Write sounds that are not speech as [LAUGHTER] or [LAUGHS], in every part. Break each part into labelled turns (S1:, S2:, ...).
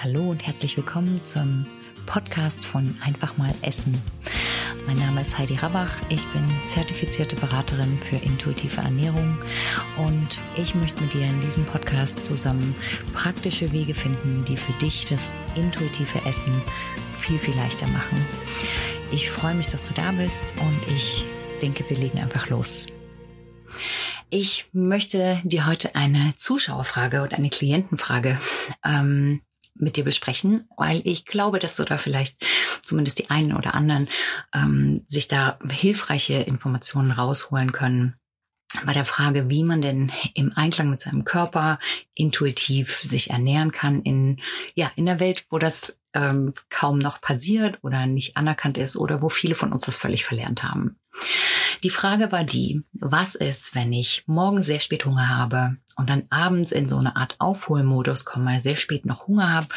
S1: Hallo und herzlich willkommen zum Podcast von Einfach mal Essen. Mein Name ist Heidi Rabach. Ich bin zertifizierte Beraterin für intuitive Ernährung und ich möchte mit dir in diesem Podcast zusammen praktische Wege finden, die für dich das intuitive Essen viel, viel leichter machen. Ich freue mich, dass du da bist und ich denke, wir legen einfach los. Ich möchte dir heute eine Zuschauerfrage oder eine Klientenfrage ähm, mit dir besprechen, weil ich glaube, dass du da vielleicht zumindest die einen oder anderen ähm, sich da hilfreiche Informationen rausholen können bei der Frage, wie man denn im Einklang mit seinem Körper intuitiv sich ernähren kann in ja in der Welt, wo das ähm, kaum noch passiert oder nicht anerkannt ist oder wo viele von uns das völlig verlernt haben. Die Frage war die, was ist, wenn ich morgen sehr spät Hunger habe und dann abends in so eine Art Aufholmodus komme, sehr spät noch Hunger habe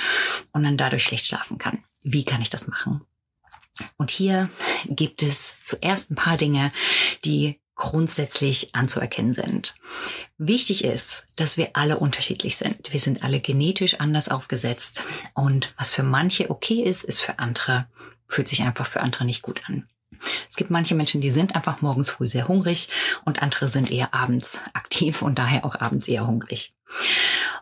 S1: und dann dadurch schlecht schlafen kann? Wie kann ich das machen? Und hier gibt es zuerst ein paar Dinge, die grundsätzlich anzuerkennen sind. Wichtig ist, dass wir alle unterschiedlich sind. Wir sind alle genetisch anders aufgesetzt. Und was für manche okay ist, ist für andere, fühlt sich einfach für andere nicht gut an. Es gibt manche Menschen, die sind einfach morgens früh sehr hungrig und andere sind eher abends aktiv und daher auch abends eher hungrig.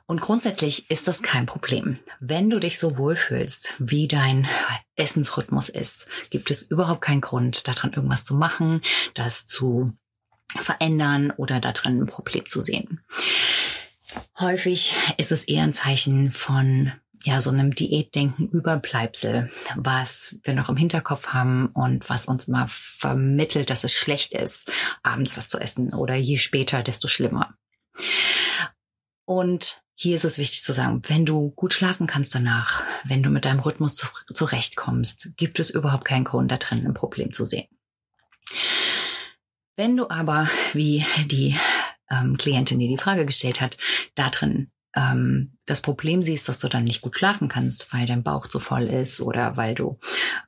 S1: Und grundsätzlich ist das kein Problem. Wenn du dich so wohlfühlst, wie dein Essensrhythmus ist, gibt es überhaupt keinen Grund, daran irgendwas zu machen, das zu verändern oder darin ein Problem zu sehen. Häufig ist es eher ein Zeichen von ja, so einem Diätdenken Überbleibsel, was wir noch im Hinterkopf haben und was uns mal vermittelt, dass es schlecht ist, abends was zu essen oder je später, desto schlimmer. Und hier ist es wichtig zu sagen, wenn du gut schlafen kannst danach, wenn du mit deinem Rhythmus zu, zurechtkommst, gibt es überhaupt keinen Grund, da drin ein Problem zu sehen. Wenn du aber, wie die ähm, Klientin, die die Frage gestellt hat, da drin ähm, das Problem siehst, dass du dann nicht gut schlafen kannst, weil dein Bauch zu voll ist oder weil du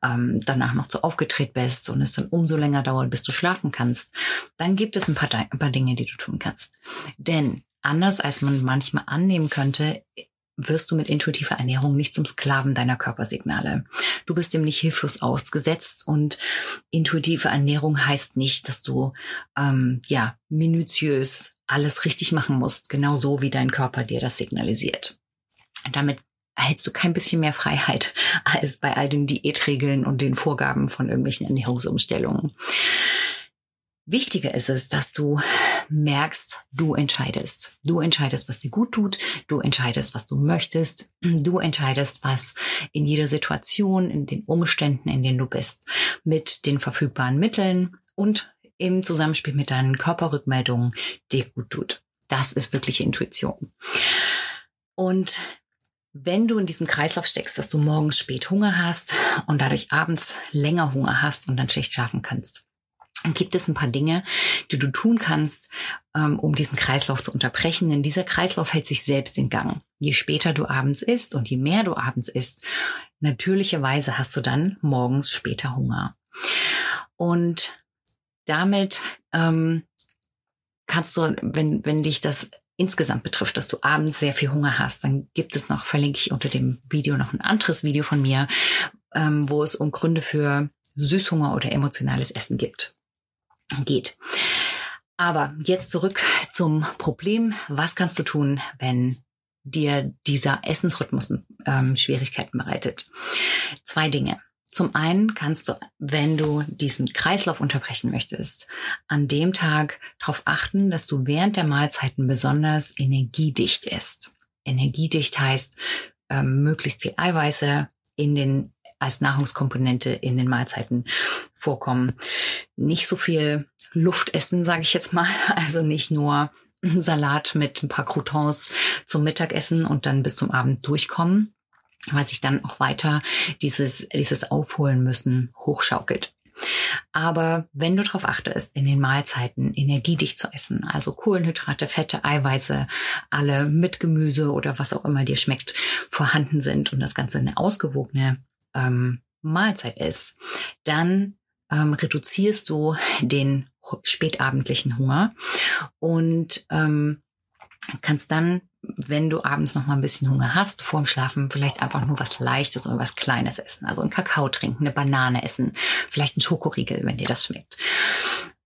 S1: ähm, danach noch zu aufgedreht bist und es dann umso länger dauert, bis du schlafen kannst, dann gibt es ein paar, ein paar Dinge, die du tun kannst. Denn anders als man manchmal annehmen könnte, wirst du mit intuitiver Ernährung nicht zum Sklaven deiner Körpersignale. Du bist dem nicht hilflos ausgesetzt und intuitive Ernährung heißt nicht, dass du ähm, ja minutiös alles richtig machen musst, genau so wie dein Körper dir das signalisiert. Damit erhältst du kein bisschen mehr Freiheit [LAUGHS] als bei all den Diätregeln und den Vorgaben von irgendwelchen Ernährungsumstellungen. Wichtiger ist es, dass du merkst, du entscheidest. Du entscheidest, was dir gut tut. Du entscheidest, was du möchtest. Du entscheidest, was in jeder Situation, in den Umständen, in denen du bist, mit den verfügbaren Mitteln und im Zusammenspiel mit deinen Körperrückmeldungen dir gut tut. Das ist wirkliche Intuition. Und wenn du in diesem Kreislauf steckst, dass du morgens spät Hunger hast und dadurch abends länger Hunger hast und dann schlecht schlafen kannst, dann gibt es ein paar Dinge, die du tun kannst, ähm, um diesen Kreislauf zu unterbrechen. Denn dieser Kreislauf hält sich selbst in Gang. Je später du abends isst und je mehr du abends isst, natürlicherweise hast du dann morgens später Hunger. Und damit ähm, kannst du, wenn, wenn dich das insgesamt betrifft, dass du abends sehr viel Hunger hast, dann gibt es noch, verlinke ich unter dem Video noch ein anderes Video von mir, ähm, wo es um Gründe für Süßhunger oder emotionales Essen gibt, geht. Aber jetzt zurück zum Problem. Was kannst du tun, wenn dir dieser Essensrhythmus ähm, Schwierigkeiten bereitet? Zwei Dinge. Zum einen kannst du, wenn du diesen Kreislauf unterbrechen möchtest, an dem Tag darauf achten, dass du während der Mahlzeiten besonders energiedicht isst. Energiedicht heißt ähm, möglichst viel Eiweiße in den als Nahrungskomponente in den Mahlzeiten vorkommen. Nicht so viel Luft essen, sage ich jetzt mal. [LAUGHS] Also nicht nur Salat mit ein paar Croutons zum Mittagessen und dann bis zum Abend durchkommen, weil sich dann auch weiter dieses, dieses Aufholen müssen hochschaukelt. Aber wenn du darauf achtest, in den Mahlzeiten energiedicht zu essen, also Kohlenhydrate, Fette, Eiweiße, alle mit Gemüse oder was auch immer dir schmeckt, vorhanden sind und das Ganze eine ausgewogene ähm, Mahlzeit ist, dann ähm, reduzierst du den spätabendlichen Hunger und ähm, kannst dann wenn du abends noch mal ein bisschen Hunger hast, vorm Schlafen vielleicht einfach nur was Leichtes oder was Kleines essen. Also einen Kakao trinken, eine Banane essen, vielleicht einen Schokoriegel, wenn dir das schmeckt.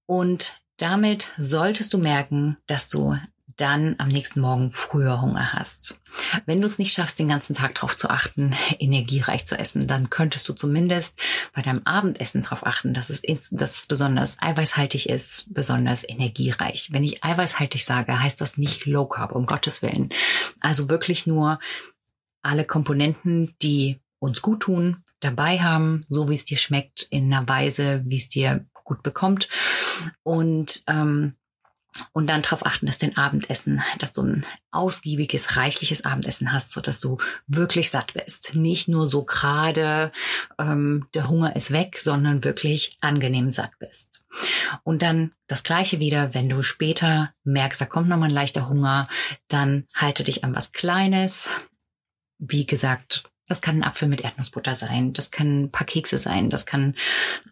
S1: Und damit solltest du merken, dass du dann am nächsten Morgen früher Hunger hast. Wenn du es nicht schaffst, den ganzen Tag darauf zu achten, [LAUGHS] energiereich zu essen, dann könntest du zumindest bei deinem Abendessen darauf achten, dass es, dass es besonders eiweißhaltig ist, besonders energiereich. Wenn ich eiweißhaltig sage, heißt das nicht Low Carb, um Gottes Willen. Also wirklich nur alle Komponenten, die uns gut tun, dabei haben, so wie es dir schmeckt, in einer Weise, wie es dir gut bekommt. Und ähm, und dann darauf achten, dass dein Abendessen, dass du ein ausgiebiges, reichliches Abendessen hast, so dass du wirklich satt bist. Nicht nur so gerade ähm, der Hunger ist weg, sondern wirklich angenehm satt bist. Und dann das Gleiche wieder, wenn du später merkst, da kommt nochmal ein leichter Hunger, dann halte dich an was Kleines. Wie gesagt, das kann ein Apfel mit Erdnussbutter sein, das kann ein paar Kekse sein, das kann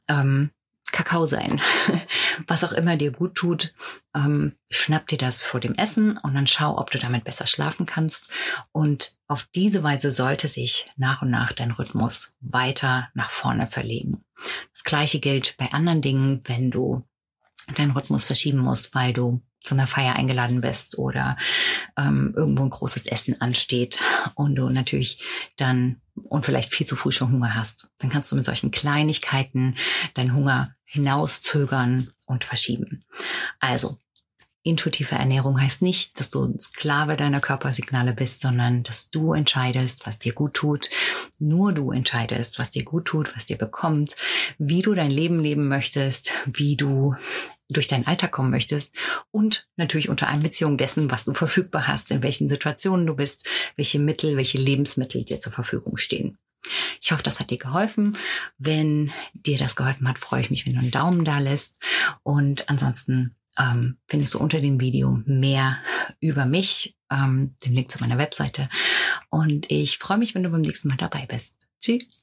S1: ähm, Kakao sein. [LAUGHS] Was auch immer dir gut tut, ähm, schnapp dir das vor dem Essen und dann schau, ob du damit besser schlafen kannst. Und auf diese Weise sollte sich nach und nach dein Rhythmus weiter nach vorne verlegen. Das gleiche gilt bei anderen Dingen, wenn du deinen Rhythmus verschieben musst, weil du zu einer Feier eingeladen bist oder ähm, irgendwo ein großes Essen ansteht und du natürlich dann und vielleicht viel zu früh schon Hunger hast, dann kannst du mit solchen Kleinigkeiten deinen Hunger hinauszögern und verschieben. Also, intuitive Ernährung heißt nicht, dass du Sklave deiner Körpersignale bist, sondern dass du entscheidest, was dir gut tut. Nur du entscheidest, was dir gut tut, was dir bekommt, wie du dein Leben leben möchtest, wie du durch deinen Alltag kommen möchtest und natürlich unter Einbeziehung dessen, was du verfügbar hast, in welchen Situationen du bist, welche Mittel, welche Lebensmittel dir zur Verfügung stehen. Ich hoffe, das hat dir geholfen. Wenn dir das geholfen hat, freue ich mich, wenn du einen Daumen da lässt. Und ansonsten ähm, findest du unter dem Video mehr über mich, ähm, den Link zu meiner Webseite. Und ich freue mich, wenn du beim nächsten Mal dabei bist. Tschüss.